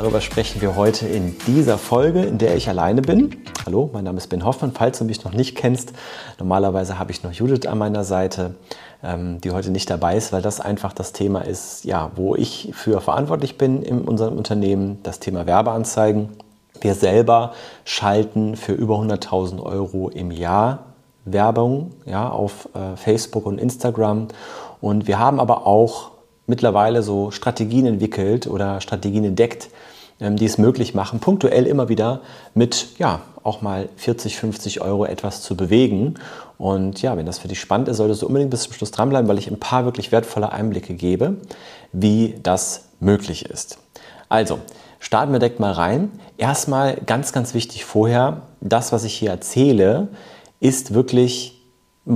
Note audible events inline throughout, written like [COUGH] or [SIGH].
Darüber sprechen wir heute in dieser Folge, in der ich alleine bin. Hallo, mein Name ist Ben Hoffmann, falls du mich noch nicht kennst. Normalerweise habe ich noch Judith an meiner Seite, ähm, die heute nicht dabei ist, weil das einfach das Thema ist, ja, wo ich für verantwortlich bin in unserem Unternehmen, das Thema Werbeanzeigen. Wir selber schalten für über 100.000 Euro im Jahr Werbung ja, auf äh, Facebook und Instagram. Und wir haben aber auch mittlerweile so Strategien entwickelt oder Strategien entdeckt, die es möglich machen, punktuell immer wieder mit ja auch mal 40, 50 Euro etwas zu bewegen. Und ja, wenn das für dich spannend ist, solltest du unbedingt bis zum Schluss dranbleiben, weil ich ein paar wirklich wertvolle Einblicke gebe, wie das möglich ist. Also, starten wir direkt mal rein. Erstmal ganz, ganz wichtig vorher, das, was ich hier erzähle, ist wirklich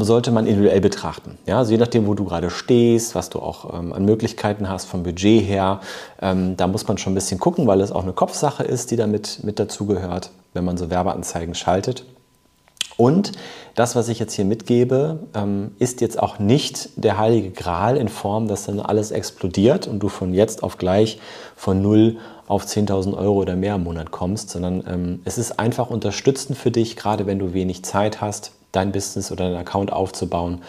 sollte man individuell betrachten. Ja, also je nachdem, wo du gerade stehst, was du auch ähm, an Möglichkeiten hast vom Budget her, ähm, da muss man schon ein bisschen gucken, weil es auch eine Kopfsache ist, die damit mit dazugehört, wenn man so Werbeanzeigen schaltet. Und das, was ich jetzt hier mitgebe, ähm, ist jetzt auch nicht der heilige Gral in Form, dass dann alles explodiert und du von jetzt auf gleich von 0 auf 10.000 Euro oder mehr im Monat kommst, sondern ähm, es ist einfach unterstützend für dich, gerade wenn du wenig Zeit hast, dein Business oder deinen Account aufzubauen,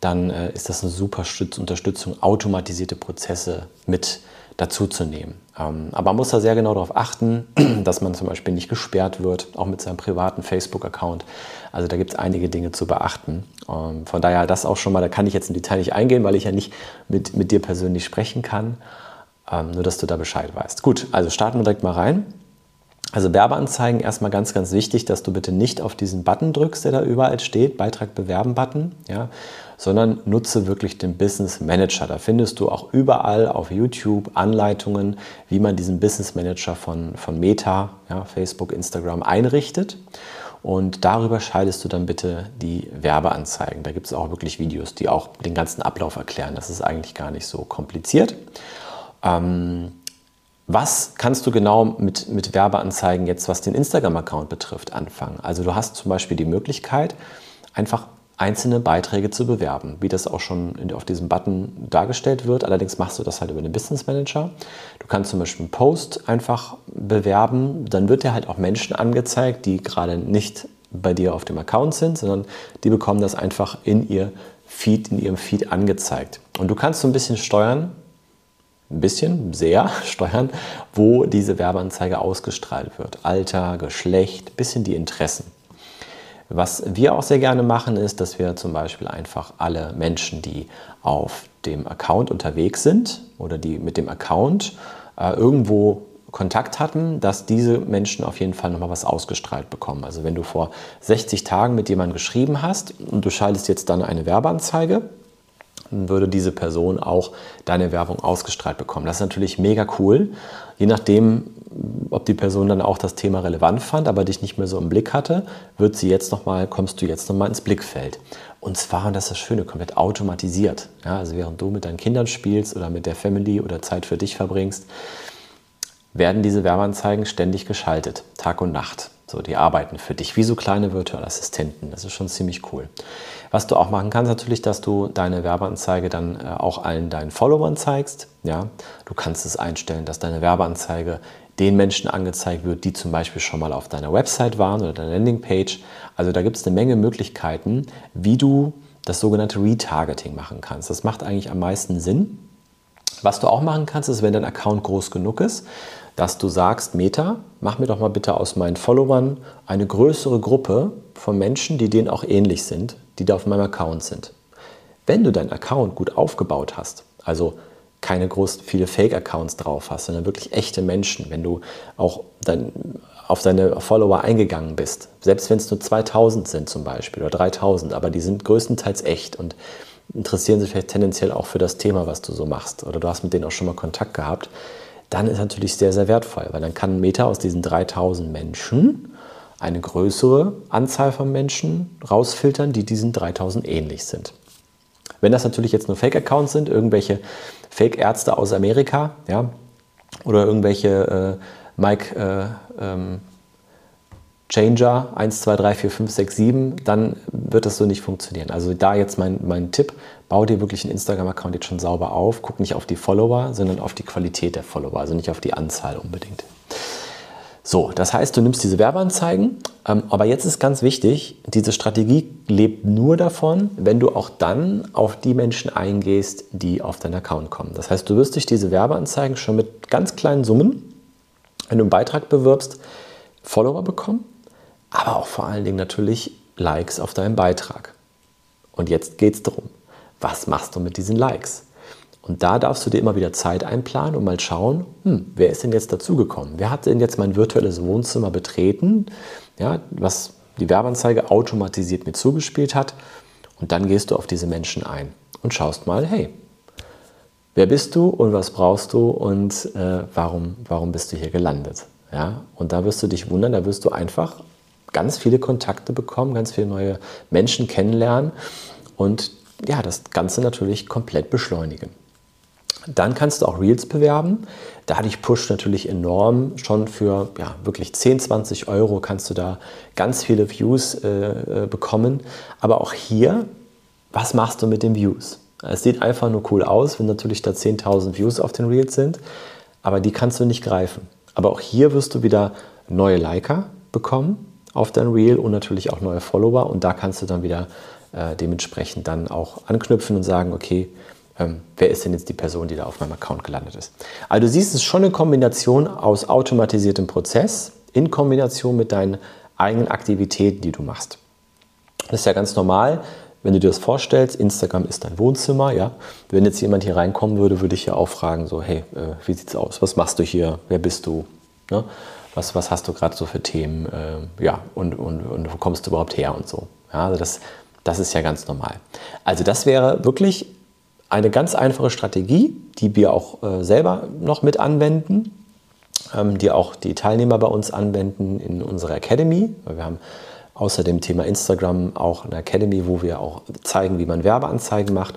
dann äh, ist das eine super Unterstützung, automatisierte Prozesse mit dazu zu nehmen. Ähm, aber man muss da sehr genau darauf achten, [CLEARS THROAT] dass man zum Beispiel nicht gesperrt wird, auch mit seinem privaten Facebook-Account. Also da gibt es einige Dinge zu beachten. Ähm, von daher das auch schon mal, da kann ich jetzt im Detail nicht eingehen, weil ich ja nicht mit, mit dir persönlich sprechen kann. Ähm, nur, dass du da Bescheid weißt. Gut, also starten wir direkt mal rein. Also Werbeanzeigen erstmal ganz, ganz wichtig, dass du bitte nicht auf diesen Button drückst, der da überall steht, Beitrag bewerben Button, ja, sondern nutze wirklich den Business Manager. Da findest du auch überall auf YouTube Anleitungen, wie man diesen Business Manager von, von Meta, ja, Facebook, Instagram einrichtet. Und darüber schaltest du dann bitte die Werbeanzeigen. Da gibt es auch wirklich Videos, die auch den ganzen Ablauf erklären. Das ist eigentlich gar nicht so kompliziert. Ähm, was kannst du genau mit, mit Werbeanzeigen jetzt, was den Instagram-Account betrifft, anfangen? Also du hast zum Beispiel die Möglichkeit, einfach einzelne Beiträge zu bewerben, wie das auch schon auf diesem Button dargestellt wird. Allerdings machst du das halt über den Business Manager. Du kannst zum Beispiel einen Post einfach bewerben, dann wird dir halt auch Menschen angezeigt, die gerade nicht bei dir auf dem Account sind, sondern die bekommen das einfach in ihr Feed, in ihrem Feed angezeigt. Und du kannst so ein bisschen steuern, ein bisschen, sehr [LAUGHS] steuern, wo diese Werbeanzeige ausgestrahlt wird. Alter, Geschlecht, bisschen die Interessen. Was wir auch sehr gerne machen, ist, dass wir zum Beispiel einfach alle Menschen, die auf dem Account unterwegs sind oder die mit dem Account äh, irgendwo Kontakt hatten, dass diese Menschen auf jeden Fall nochmal was ausgestrahlt bekommen. Also wenn du vor 60 Tagen mit jemandem geschrieben hast und du schaltest jetzt dann eine Werbeanzeige, würde diese Person auch deine Werbung ausgestrahlt bekommen. Das ist natürlich mega cool. Je nachdem, ob die Person dann auch das Thema relevant fand, aber dich nicht mehr so im Blick hatte, wird sie jetzt noch mal, kommst du jetzt nochmal ins Blickfeld. Und zwar, und das ist das Schöne, komplett automatisiert. Ja, also während du mit deinen Kindern spielst oder mit der Family oder Zeit für dich verbringst, werden diese Werbeanzeigen ständig geschaltet, Tag und Nacht. So, die arbeiten für dich wie so kleine virtuelle Assistenten. Das ist schon ziemlich cool. Was du auch machen kannst, natürlich, dass du deine Werbeanzeige dann äh, auch allen deinen Followern zeigst. Ja, du kannst es einstellen, dass deine Werbeanzeige den Menschen angezeigt wird, die zum Beispiel schon mal auf deiner Website waren oder deiner Landingpage. Also da gibt es eine Menge Möglichkeiten, wie du das sogenannte Retargeting machen kannst. Das macht eigentlich am meisten Sinn. Was du auch machen kannst, ist, wenn dein Account groß genug ist, dass du sagst, Meta, mach mir doch mal bitte aus meinen Followern eine größere Gruppe von Menschen, die denen auch ähnlich sind, die da auf meinem Account sind. Wenn du deinen Account gut aufgebaut hast, also keine groß viele Fake-Accounts drauf hast, sondern wirklich echte Menschen, wenn du auch dein, auf deine Follower eingegangen bist, selbst wenn es nur 2000 sind zum Beispiel oder 3000, aber die sind größtenteils echt und interessieren sich vielleicht tendenziell auch für das Thema, was du so machst oder du hast mit denen auch schon mal Kontakt gehabt, dann ist natürlich sehr, sehr wertvoll, weil dann kann Meta aus diesen 3000 Menschen eine größere Anzahl von Menschen rausfiltern, die diesen 3000 ähnlich sind. Wenn das natürlich jetzt nur Fake-Accounts sind, irgendwelche Fake-Ärzte aus Amerika, ja, oder irgendwelche äh, Mike äh, ähm, Changer 1, 2, 3, 4, 5, 6, 7, dann wird das so nicht funktionieren. Also da jetzt mein, mein Tipp, bau dir wirklich einen Instagram-Account jetzt schon sauber auf. Guck nicht auf die Follower, sondern auf die Qualität der Follower, also nicht auf die Anzahl unbedingt. So, das heißt, du nimmst diese Werbeanzeigen, ähm, aber jetzt ist ganz wichtig, diese Strategie lebt nur davon, wenn du auch dann auf die Menschen eingehst, die auf deinen Account kommen. Das heißt, du wirst durch diese Werbeanzeigen schon mit ganz kleinen Summen, wenn du einen Beitrag bewirbst, Follower bekommen aber auch vor allen Dingen natürlich Likes auf deinem Beitrag. Und jetzt geht es darum, was machst du mit diesen Likes? Und da darfst du dir immer wieder Zeit einplanen und mal schauen, hm, wer ist denn jetzt dazugekommen? Wer hat denn jetzt mein virtuelles Wohnzimmer betreten, ja, was die Werbeanzeige automatisiert mir zugespielt hat? Und dann gehst du auf diese Menschen ein und schaust mal, hey, wer bist du und was brauchst du und äh, warum, warum bist du hier gelandet? Ja, und da wirst du dich wundern, da wirst du einfach ganz viele Kontakte bekommen, ganz viele neue Menschen kennenlernen und ja, das Ganze natürlich komplett beschleunigen. Dann kannst du auch Reels bewerben. Dadurch pusht natürlich enorm. Schon für ja, wirklich 10, 20 Euro kannst du da ganz viele Views äh, äh, bekommen. Aber auch hier, was machst du mit den Views? Es sieht einfach nur cool aus, wenn natürlich da 10.000 Views auf den Reels sind. Aber die kannst du nicht greifen. Aber auch hier wirst du wieder neue Liker bekommen auf dein Reel und natürlich auch neue Follower. Und da kannst du dann wieder äh, dementsprechend dann auch anknüpfen und sagen, okay, ähm, wer ist denn jetzt die Person, die da auf meinem Account gelandet ist. Also du siehst, es ist schon eine Kombination aus automatisiertem Prozess in Kombination mit deinen eigenen Aktivitäten, die du machst. Das ist ja ganz normal, wenn du dir das vorstellst, Instagram ist dein Wohnzimmer, ja. Wenn jetzt jemand hier reinkommen würde, würde ich ja auch fragen, so, hey, äh, wie sieht's aus? Was machst du hier? Wer bist du? Ne? Was, was hast du gerade so für Themen, äh, ja, und, und, und wo kommst du überhaupt her und so. Ja, also das, das ist ja ganz normal. Also das wäre wirklich eine ganz einfache Strategie, die wir auch äh, selber noch mit anwenden, ähm, die auch die Teilnehmer bei uns anwenden in unserer Academy. Wir haben außer dem Thema Instagram auch eine Academy, wo wir auch zeigen, wie man Werbeanzeigen macht.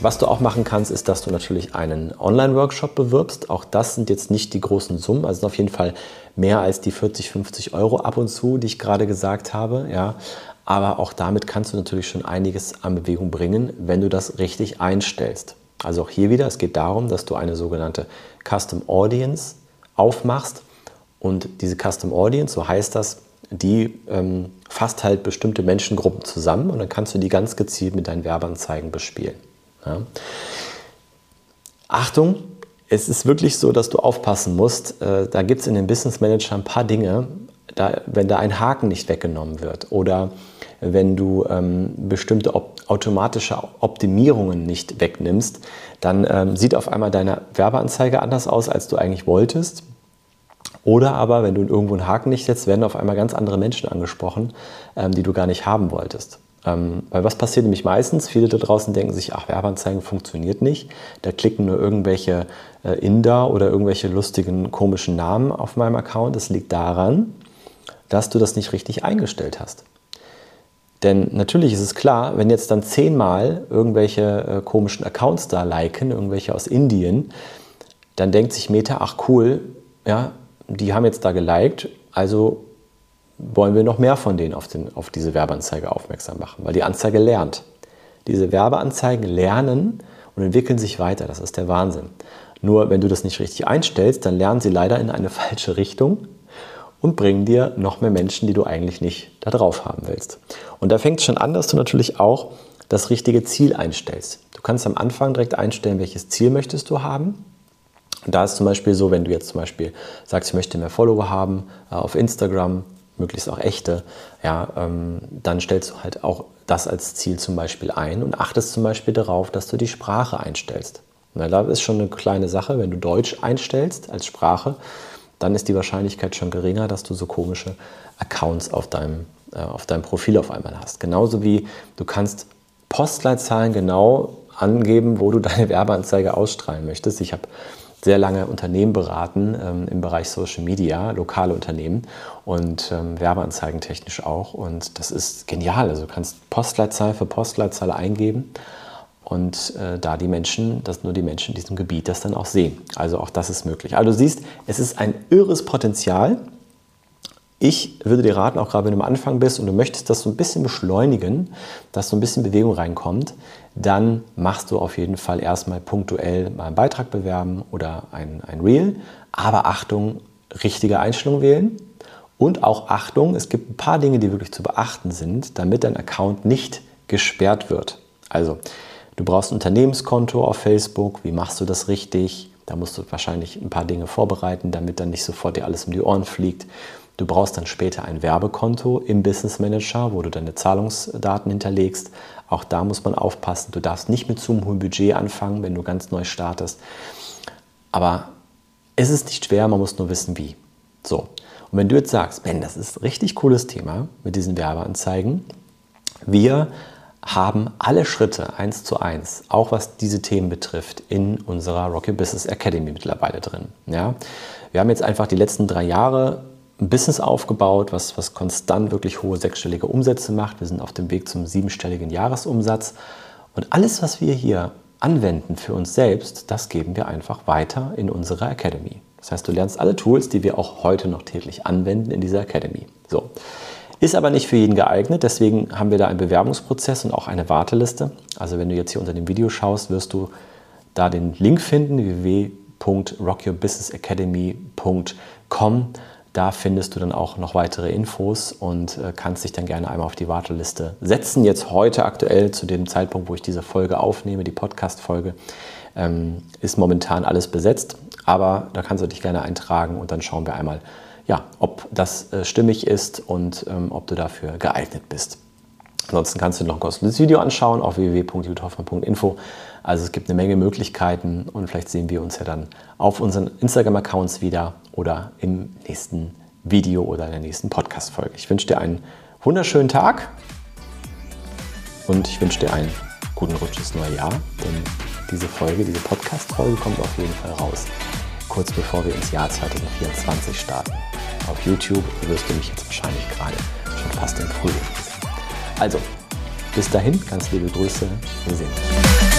Was du auch machen kannst, ist, dass du natürlich einen Online-Workshop bewirbst. Auch das sind jetzt nicht die großen Summen, also auf jeden Fall mehr als die 40, 50 Euro ab und zu, die ich gerade gesagt habe. Ja. Aber auch damit kannst du natürlich schon einiges an Bewegung bringen, wenn du das richtig einstellst. Also auch hier wieder, es geht darum, dass du eine sogenannte Custom Audience aufmachst. Und diese Custom Audience, so heißt das, die ähm, fasst halt bestimmte Menschengruppen zusammen und dann kannst du die ganz gezielt mit deinen Werbeanzeigen bespielen. Ja. Achtung, es ist wirklich so, dass du aufpassen musst. Äh, da gibt es in dem Business Manager ein paar Dinge, da, wenn da ein Haken nicht weggenommen wird oder wenn du ähm, bestimmte op automatische Optimierungen nicht wegnimmst, dann ähm, sieht auf einmal deine Werbeanzeige anders aus, als du eigentlich wolltest. Oder aber, wenn du irgendwo einen Haken nicht setzt, werden auf einmal ganz andere Menschen angesprochen, ähm, die du gar nicht haben wolltest. Ähm, weil was passiert nämlich meistens? Viele da draußen denken sich, ach, Werbeanzeigen funktioniert nicht. Da klicken nur irgendwelche äh, Inder oder irgendwelche lustigen, komischen Namen auf meinem Account. Das liegt daran, dass du das nicht richtig eingestellt hast. Denn natürlich ist es klar, wenn jetzt dann zehnmal irgendwelche äh, komischen Accounts da liken, irgendwelche aus Indien, dann denkt sich Meta, ach cool, ja, die haben jetzt da geliked, also wollen wir noch mehr von denen auf, den, auf diese Werbeanzeige aufmerksam machen, weil die Anzeige lernt. Diese Werbeanzeigen lernen und entwickeln sich weiter. Das ist der Wahnsinn. Nur wenn du das nicht richtig einstellst, dann lernen sie leider in eine [LAUGHS] falsche Richtung und bringen dir noch mehr Menschen, die du eigentlich nicht da drauf haben willst. Und da fängt es schon an, dass du natürlich auch das richtige Ziel einstellst. Du kannst am Anfang direkt einstellen, welches Ziel möchtest du haben. Und da ist zum Beispiel so, wenn du jetzt zum Beispiel sagst, ich möchte mehr Follower haben äh, auf Instagram, möglichst auch echte, ja, ähm, dann stellst du halt auch das als Ziel zum Beispiel ein und achtest zum Beispiel darauf, dass du die Sprache einstellst. Na, da ist schon eine kleine Sache, wenn du Deutsch einstellst als Sprache, dann ist die Wahrscheinlichkeit schon geringer, dass du so komische Accounts auf deinem, äh, auf deinem Profil auf einmal hast. Genauso wie du kannst Postleitzahlen genau angeben, wo du [LAUGHS] deine Werbeanzeige ausstrahlen möchtest. Ich habe sehr lange Unternehmen beraten ähm, im Bereich Social Media, lokale Unternehmen und ähm, Werbeanzeigen technisch auch. Und das ist genial. Also du kannst Postleitzahl für Postleitzahl eingeben und äh, da die Menschen, dass nur die Menschen in diesem Gebiet das dann auch sehen. Also auch das ist möglich. Also du siehst, es ist ein irres Potenzial. Ich würde dir raten, auch gerade wenn du am Anfang bist und du möchtest das so ein bisschen beschleunigen, dass so ein bisschen Bewegung reinkommt, dann machst du auf jeden Fall erstmal punktuell mal einen Beitrag bewerben oder ein, ein Reel. Aber Achtung, richtige Einstellung wählen. Und auch Achtung, es gibt ein paar Dinge, die wirklich zu beachten sind, damit dein Account nicht gesperrt wird. Also, du brauchst ein Unternehmenskonto auf Facebook. Wie machst du das richtig? Da musst du wahrscheinlich ein paar Dinge vorbereiten, damit dann nicht sofort dir alles um die Ohren fliegt. Du brauchst dann später ein Werbekonto im Business Manager, wo du deine Zahlungsdaten hinterlegst. Auch da muss man aufpassen. Du darfst nicht mit zu einem hohen Budget anfangen, wenn du ganz neu startest. Aber es ist nicht schwer, man muss nur wissen, wie. So. Und wenn du jetzt sagst, Ben, das ist ein richtig cooles Thema mit diesen Werbeanzeigen, wir haben alle Schritte eins zu eins, auch was diese Themen betrifft, in unserer Rocket Business Academy mittlerweile drin. Ja? Wir haben jetzt einfach die letzten drei Jahre ein Business aufgebaut, was, was konstant wirklich hohe sechsstellige Umsätze macht. Wir sind auf dem Weg zum siebenstelligen Jahresumsatz. Und alles, was wir hier anwenden für uns selbst, das geben wir einfach weiter in unserer Academy. Das heißt, du lernst alle Tools, die wir auch heute noch täglich anwenden in dieser Academy. So. Ist aber nicht für jeden geeignet, deswegen haben wir da einen Bewerbungsprozess und auch eine Warteliste. Also wenn du jetzt hier unter dem Video schaust, wirst du da den Link finden, www.rockyourbusinessacademy.com da findest du dann auch noch weitere Infos und äh, kannst dich dann gerne einmal auf die Warteliste setzen. Jetzt heute aktuell zu dem Zeitpunkt, wo ich diese Folge aufnehme, die Podcast-Folge, ähm, ist momentan alles besetzt. Aber da kannst du dich gerne eintragen und dann schauen wir einmal, ja, ob das äh, stimmig ist und ähm, ob du dafür geeignet bist. Ansonsten kannst du noch ein kostenloses Video anschauen auf www.juthoffmann.info. Also es gibt eine Menge Möglichkeiten und vielleicht sehen wir uns ja dann auf unseren Instagram-Accounts wieder oder im nächsten Video oder in der nächsten Podcast-Folge. Ich wünsche dir einen wunderschönen Tag und ich wünsche dir einen guten Rutsch ins neue Jahr, denn diese Folge, diese Podcast-Folge kommt auf jeden Fall raus, kurz bevor wir ins Jahr 2024 starten. Auf YouTube wirst du mich jetzt wahrscheinlich gerade schon fast im Frühling sehen. Also, bis dahin, ganz liebe Grüße, wir sehen uns.